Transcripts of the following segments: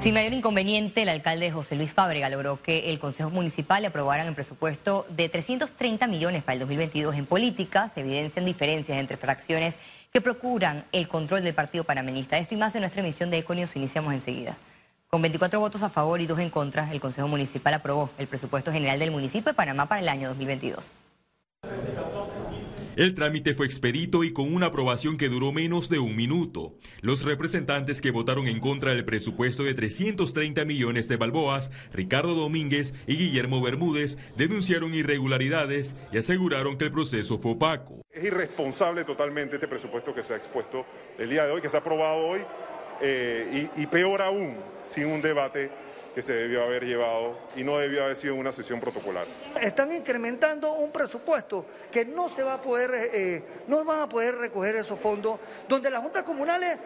Sin mayor inconveniente, el alcalde José Luis Fábrega logró que el Consejo Municipal le aprobaran el presupuesto de 330 millones para el 2022 en política. Se evidencian diferencias entre fracciones que procuran el control del partido panameñista. Esto y más en nuestra emisión de Econios iniciamos enseguida. Con 24 votos a favor y dos en contra, el Consejo Municipal aprobó el presupuesto general del municipio de Panamá para el año 2022. El trámite fue expedito y con una aprobación que duró menos de un minuto. Los representantes que votaron en contra del presupuesto de 330 millones de balboas, Ricardo Domínguez y Guillermo Bermúdez, denunciaron irregularidades y aseguraron que el proceso fue opaco. Es irresponsable totalmente este presupuesto que se ha expuesto el día de hoy, que se ha aprobado hoy, eh, y peor aún, sin un debate que se debió haber llevado y no debió haber sido una sesión protocolar. Están incrementando un presupuesto que no se va a poder, eh, no van a poder recoger esos fondos, donde las juntas comunales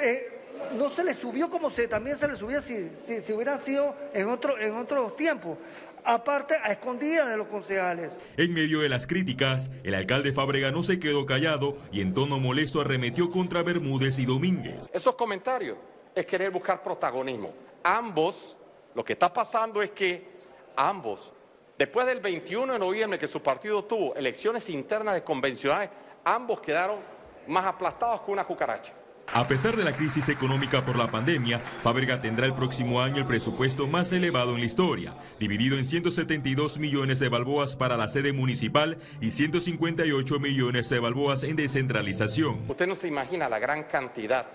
eh, no se les subió como se también se les subía si, si, hubieran sido en, otro, en otros tiempos aparte a escondidas de los concejales. En medio de las críticas, el alcalde Fábrega no se quedó callado y en tono molesto arremetió contra Bermúdez y Domínguez. Esos comentarios es querer buscar protagonismo ambos, lo que está pasando es que ambos, después del 21 de noviembre que su partido tuvo elecciones internas de convencionales, ambos quedaron más aplastados que una cucaracha. A pesar de la crisis económica por la pandemia, Fábrega tendrá el próximo año el presupuesto más elevado en la historia, dividido en 172 millones de balboas para la sede municipal y 158 millones de balboas en descentralización. Usted no se imagina la gran cantidad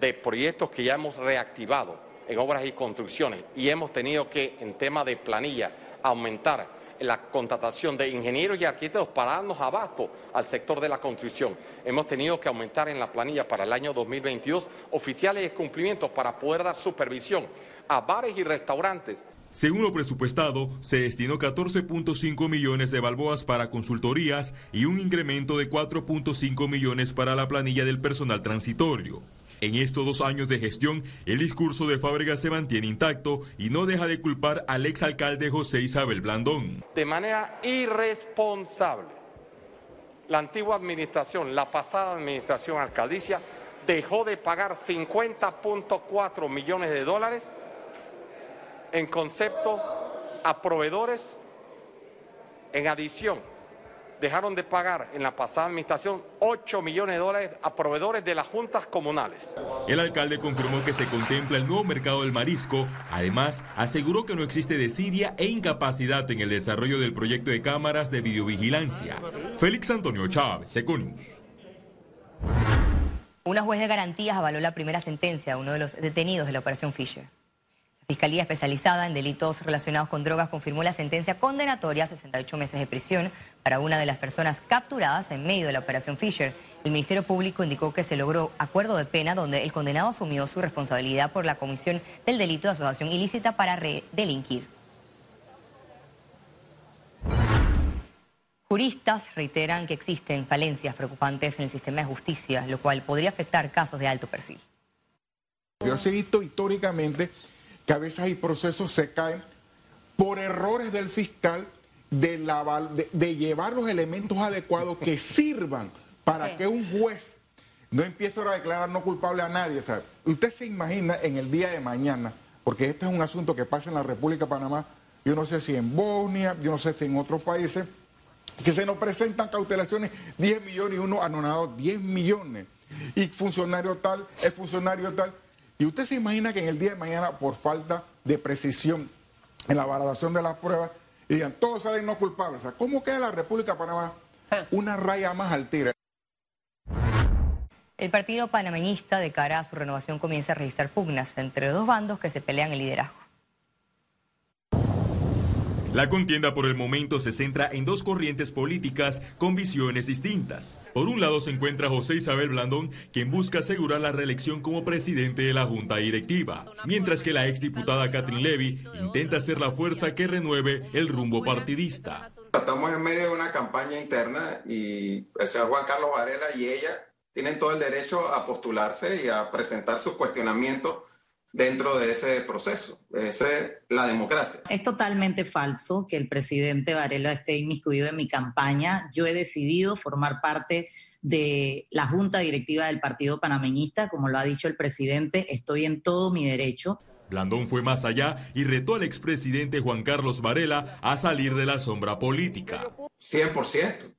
de proyectos que ya hemos reactivado en obras y construcciones y hemos tenido que, en tema de planilla, aumentar la contratación de ingenieros y arquitectos para darnos abasto al sector de la construcción. Hemos tenido que aumentar en la planilla para el año 2022 oficiales de cumplimiento para poder dar supervisión a bares y restaurantes. Según lo presupuestado, se destinó 14.5 millones de balboas para consultorías y un incremento de 4.5 millones para la planilla del personal transitorio. En estos dos años de gestión, el discurso de Fábrega se mantiene intacto y no deja de culpar al exalcalde José Isabel Blandón. De manera irresponsable, la antigua administración, la pasada administración alcaldicia, dejó de pagar 50.4 millones de dólares en concepto a proveedores en adición dejaron de pagar en la pasada administración 8 millones de dólares a proveedores de las juntas comunales. El alcalde confirmó que se contempla el nuevo mercado del marisco. Además, aseguró que no existe desidia e incapacidad en el desarrollo del proyecto de cámaras de videovigilancia. Félix Antonio Chávez, Econius. Una juez de garantías avaló la primera sentencia a uno de los detenidos de la operación Fisher. Fiscalía Especializada en Delitos Relacionados con Drogas confirmó la sentencia condenatoria a 68 meses de prisión para una de las personas capturadas en medio de la operación Fisher. El Ministerio Público indicó que se logró acuerdo de pena donde el condenado asumió su responsabilidad por la comisión del delito de asociación ilícita para delinquir. Juristas reiteran que existen falencias preocupantes en el sistema de justicia, lo cual podría afectar casos de alto perfil. Yo he visto históricamente que a veces hay procesos se caen por errores del fiscal de, de, llevar los elementos adecuados que sirvan para que un juez no empiece a declarar no culpable a nadie. usted se imagina en el día de mañana, porque este es un asunto que pasa en la República de Panamá, yo no sé si en Bosnia, yo no sé si en otros países, que se nos presentan cautelaciones 10 millones y uno anonadado 10 millones. Y funcionario tal, es funcionario tal. Y usted se imagina que en el día de mañana, por falta de precisión en la valoración de las pruebas, digan, todos salen no culpables. ¿cómo queda la República de Panamá? Ah. Una raya más al tigre. El partido panameñista de cara a su renovación comienza a registrar pugnas entre dos bandos que se pelean el liderazgo. La contienda por el momento se centra en dos corrientes políticas con visiones distintas. Por un lado se encuentra José Isabel Blandón, quien busca asegurar la reelección como presidente de la Junta Directiva, mientras que la exdiputada Catherine Levy intenta ser la fuerza que renueve el rumbo partidista. Estamos en medio de una campaña interna y el señor Juan Carlos Varela y ella tienen todo el derecho a postularse y a presentar sus cuestionamientos dentro de ese proceso. Esa es la democracia. Es totalmente falso que el presidente Varela esté inmiscuido en mi campaña. Yo he decidido formar parte de la junta directiva del Partido Panameñista, como lo ha dicho el presidente, estoy en todo mi derecho. Blandón fue más allá y retó al expresidente Juan Carlos Varela a salir de la sombra política. 100%.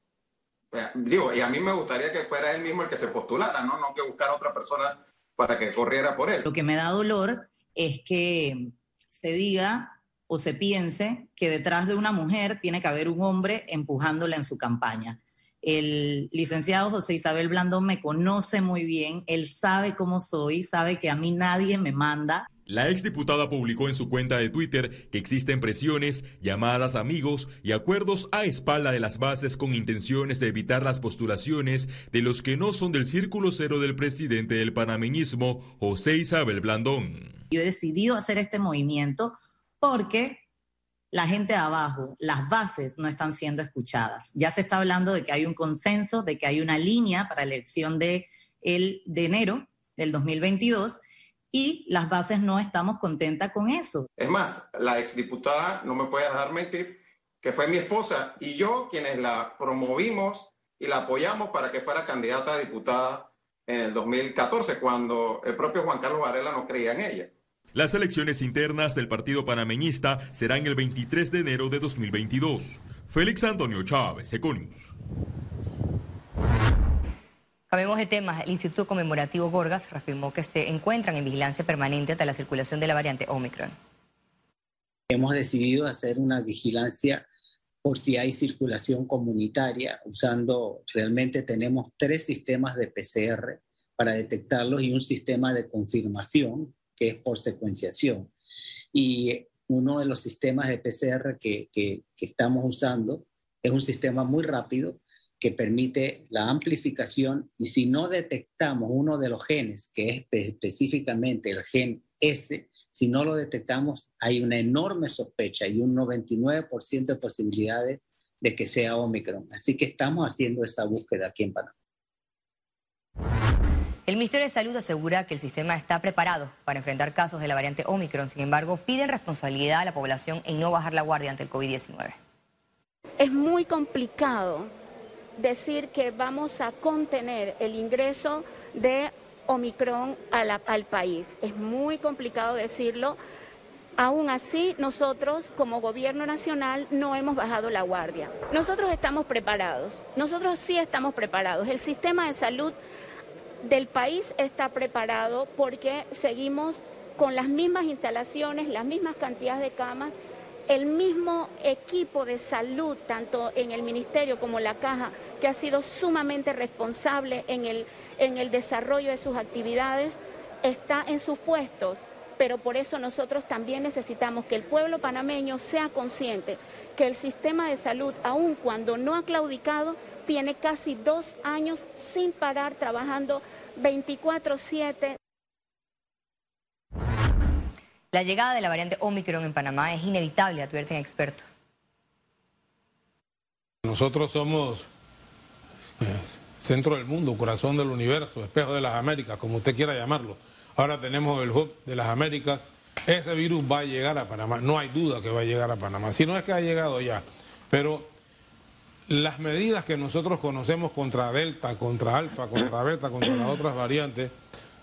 Digo, y a mí me gustaría que fuera él mismo el que se postulara, ¿no? No que buscar otra persona para que corriera por él. Lo que me da dolor es que se diga o se piense que detrás de una mujer tiene que haber un hombre empujándola en su campaña. El licenciado José Isabel Blandón me conoce muy bien, él sabe cómo soy, sabe que a mí nadie me manda. La exdiputada publicó en su cuenta de Twitter que existen presiones, llamadas amigos y acuerdos a espalda de las bases con intenciones de evitar las postulaciones de los que no son del círculo cero del presidente del panameñismo, José Isabel Blandón. Yo he decidido hacer este movimiento porque la gente de abajo, las bases no están siendo escuchadas. Ya se está hablando de que hay un consenso, de que hay una línea para la elección de, el, de enero del 2022 y las bases no estamos contentas con eso. Es más, la exdiputada, no me puede dejar mentir, que fue mi esposa y yo quienes la promovimos y la apoyamos para que fuera candidata a diputada en el 2014, cuando el propio Juan Carlos Varela no creía en ella. Las elecciones internas del Partido Panameñista serán el 23 de enero de 2022. Félix Antonio Chávez, Econius. Cambiemos de tema. El Instituto Conmemorativo Gorgas reafirmó que se encuentran en vigilancia permanente ante la circulación de la variante Omicron. Hemos decidido hacer una vigilancia por si hay circulación comunitaria, usando, realmente tenemos tres sistemas de PCR para detectarlos y un sistema de confirmación que es por secuenciación. Y uno de los sistemas de PCR que, que, estamos usando es un sistema muy rápido que permite la amplificación y si no detectamos uno de los genes, que es específicamente el gen S, si no lo detectamos, hay una enorme sospecha y un 99% de posibilidades de que sea Omicron. Así que estamos haciendo esa búsqueda aquí en Panamá. El Ministerio de Salud asegura que el sistema está preparado para enfrentar casos de la variante Omicron. Sin embargo, piden responsabilidad a la población en no bajar la guardia ante el COVID-19. Es muy complicado decir que vamos a contener el ingreso de Omicron al país. Es muy complicado decirlo. Aún así, nosotros como gobierno nacional no hemos bajado la guardia. Nosotros estamos preparados, nosotros sí estamos preparados. El sistema de salud del país está preparado porque seguimos con las mismas instalaciones, las mismas cantidades de camas, el mismo equipo de salud, tanto en el ministerio como la caja, que ha sido sumamente responsable en el, desarrollo de sus actividades, está en sus puestos. Pero por eso nosotros también necesitamos que el pueblo panameño sea consciente que el sistema de salud, aun cuando no ha claudicado, tiene casi dos años sin parar trabajando 24/7. La llegada de la variante Omicron en Panamá es inevitable, advierten expertos. Nosotros somos pues, centro del mundo, corazón del universo, espejo de las Américas, como usted quiera llamarlo. Ahora tenemos el hub de las Américas. Ese virus va a llegar a Panamá, no hay duda que va a llegar a Panamá. Si no es que ha llegado ya, pero las medidas que nosotros conocemos contra Delta, contra Alfa, contra Beta, contra las otras variantes,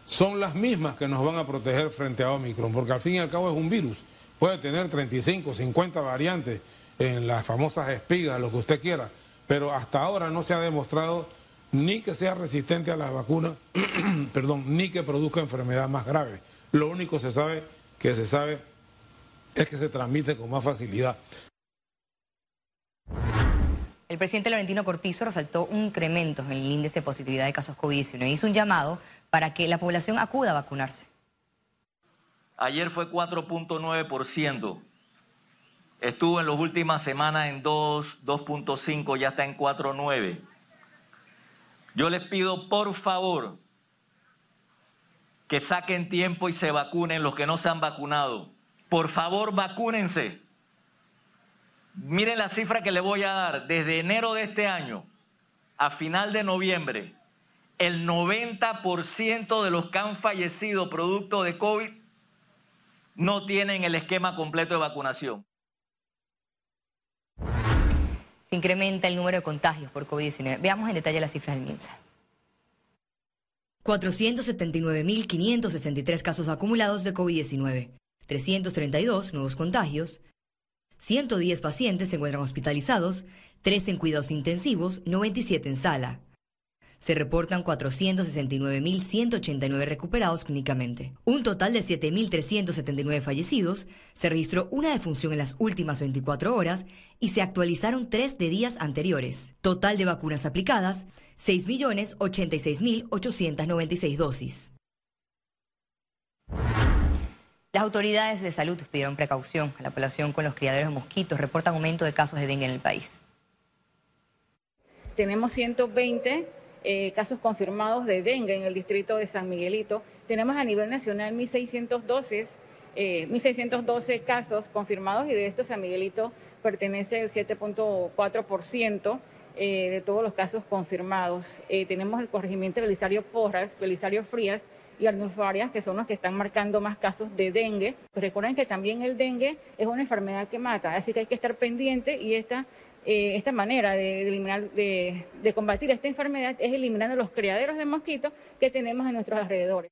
son las mismas que nos van a proteger frente a Omicron, porque al fin y al cabo es un virus. Puede tener 35, 50 variantes en las famosas espigas, lo que usted quiera, pero hasta ahora no se ha demostrado ni que sea resistente a las vacunas, perdón, ni que produzca enfermedad más grave. Lo único se sabe que se sabe es que se transmite con más facilidad. El presidente Laurentino Cortizo resaltó un incremento en el índice de positividad de casos COVID-19 hizo un llamado para que la población acuda a vacunarse. Ayer fue 4.9%. Estuvo en las últimas semanas en 2, 2.5, ya está en 4.9. Yo les pido por favor que saquen tiempo y se vacunen los que no se han vacunado. Por favor, vacúnense. Miren la cifra que le voy a dar. Desde enero de este año a final de noviembre, el 90% de los que han fallecido producto de COVID no tienen el esquema completo de vacunación. Se incrementa el número de contagios por COVID-19. Veamos en detalle las cifras del MINSA. 479.563 casos acumulados de COVID-19. 332 nuevos contagios, 110 pacientes se encuentran hospitalizados, 3 en cuidados intensivos, 97 en sala. Se reportan 469.189 recuperados clínicamente. Un total de 7.379 fallecidos, se registró una defunción en las últimas 24 horas y se actualizaron tres de días anteriores. Total de vacunas aplicadas, 6.086.896 dosis. Las autoridades de salud pidieron precaución a la población con los criaderos de mosquitos. Reportan aumento de casos de dengue en el país. Tenemos 120 eh, casos confirmados de dengue en el distrito de San Miguelito. Tenemos a nivel nacional 1.612, eh, 1.612 casos confirmados y de estos San Miguelito pertenece el 7.4% eh, de todos los casos confirmados. Eh, tenemos el corregimiento Belisario Porras, Belisario Frías, y Arnulfo que son los que están marcando más casos de dengue. recuerden que también el dengue es una enfermedad que mata, así que hay que estar pendiente y esta, eh, esta manera de, eliminar, de, de combatir esta enfermedad es eliminando los criaderos de mosquitos que tenemos en nuestros alrededores.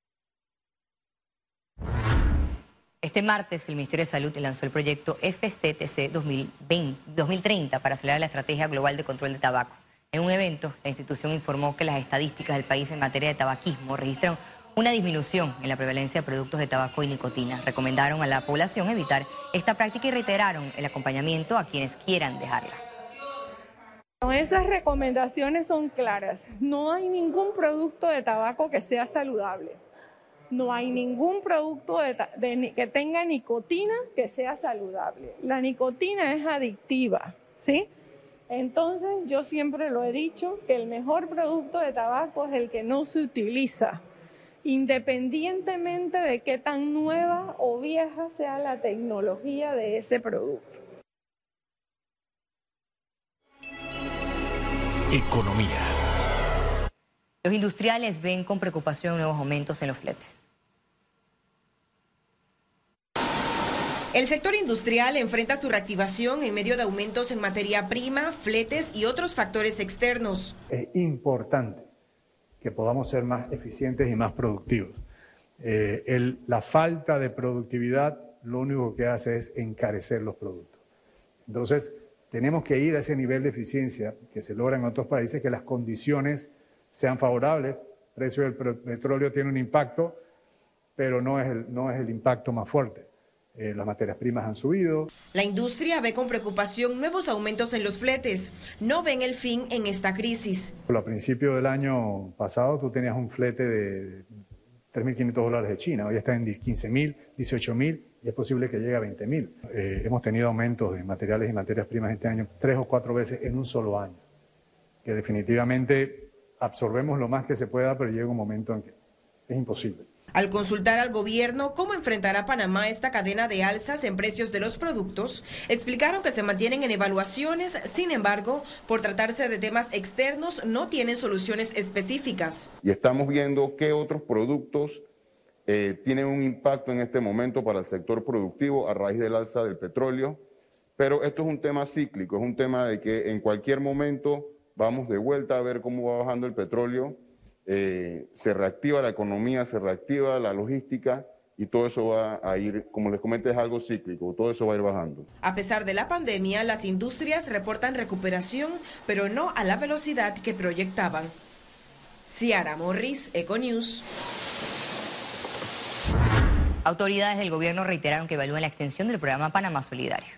Este martes el Ministerio de Salud lanzó el proyecto FCTC 2020, 2030 para acelerar la estrategia global de control de tabaco. En un evento, la institución informó que las estadísticas del país en materia de tabaquismo registran una disminución en la prevalencia de productos de tabaco y nicotina. Recomendaron a la población evitar esta práctica y reiteraron el acompañamiento a quienes quieran dejarla. Esas recomendaciones son claras. No hay ningún producto de tabaco que sea saludable. No hay ningún producto que tenga nicotina que sea saludable. La nicotina es adictiva, ¿sí? Entonces yo siempre lo he dicho que el mejor producto de tabaco es el que no se utiliza independientemente de qué tan nueva o vieja sea la tecnología de ese producto. Economía. Los industriales ven con preocupación nuevos aumentos en los fletes. El sector industrial enfrenta su reactivación en medio de aumentos en materia prima, fletes y otros factores externos. Es importante que podamos ser más eficientes y más productivos. Eh, la falta de productividad lo único que hace es encarecer los productos. Entonces, tenemos que ir a ese nivel de eficiencia que se logra en otros países, que las condiciones sean favorables. El precio del petróleo tiene un impacto, pero no es el, no es el impacto más fuerte. Eh, las materias primas han subido. La industria ve con preocupación nuevos aumentos en los fletes. No ven el fin en esta crisis. A principio del año pasado tú tenías un flete de 3.500 dólares de China. Hoy está en 15.000, 18.000 y es posible que llegue a 20.000. Eh, hemos tenido aumentos de materiales y materias primas este año tres o cuatro veces en un solo año. Que definitivamente absorbemos lo más que se pueda, pero llega un momento en que es imposible. Al consultar al gobierno cómo enfrentará Panamá esta cadena de alzas en precios de los productos, explicaron que se mantienen en evaluaciones, sin embargo, por tratarse de temas externos, no tienen soluciones específicas. Y estamos viendo qué otros productos eh, tienen un impacto en este momento para el sector productivo a raíz del alza del petróleo, pero esto es un tema cíclico, es un tema de que en cualquier momento vamos de vuelta a ver cómo va bajando el petróleo eh, se reactiva la economía, se reactiva la logística y todo eso va a ir, como les comenté, es algo cíclico, todo eso va a ir bajando. A pesar de la pandemia, las industrias reportan recuperación, pero no a la velocidad que proyectaban. Ciara Morris, Econews. Autoridades del gobierno reiteraron que evalúan la extensión del programa Panamá Solidario.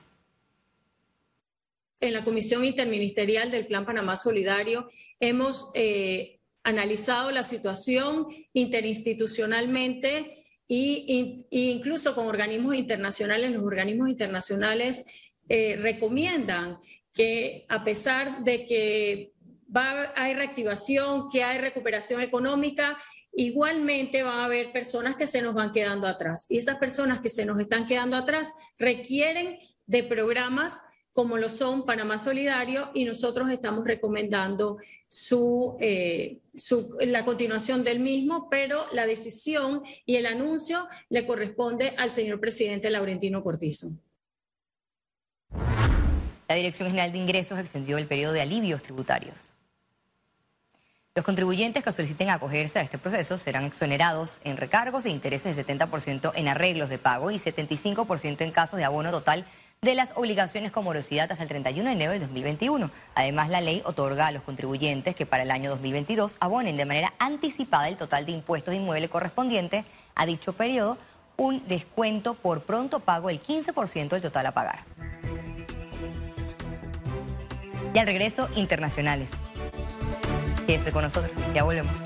En la Comisión Interministerial del Plan Panamá Solidario hemos eh, analizado la situación interinstitucionalmente e incluso con organismos internacionales. Los organismos internacionales eh, recomiendan que a pesar de que va, hay reactivación, que hay recuperación económica, igualmente va a haber personas que se nos van quedando atrás. Y esas personas que se nos están quedando atrás requieren de programas como lo son Panamá Solidario, y nosotros estamos recomendando eh, su, la continuación del mismo, pero la decisión y el anuncio le corresponde al señor presidente Laurentino Cortizo. La Dirección General de Ingresos extendió el periodo de alivios tributarios. Los contribuyentes que soliciten acogerse a este proceso serán exonerados en recargos e intereses de 70% en arreglos de pago y 75% en casos de abono total de las obligaciones con morosidad hasta el 31 de enero del 2021. Además, la ley otorga a los contribuyentes que para el año 2022 abonen de manera anticipada el total de impuestos de inmueble correspondiente a dicho periodo un descuento por pronto pago del 15% del total a pagar. Y al regreso, internacionales. Quédese con nosotros, ya volvemos.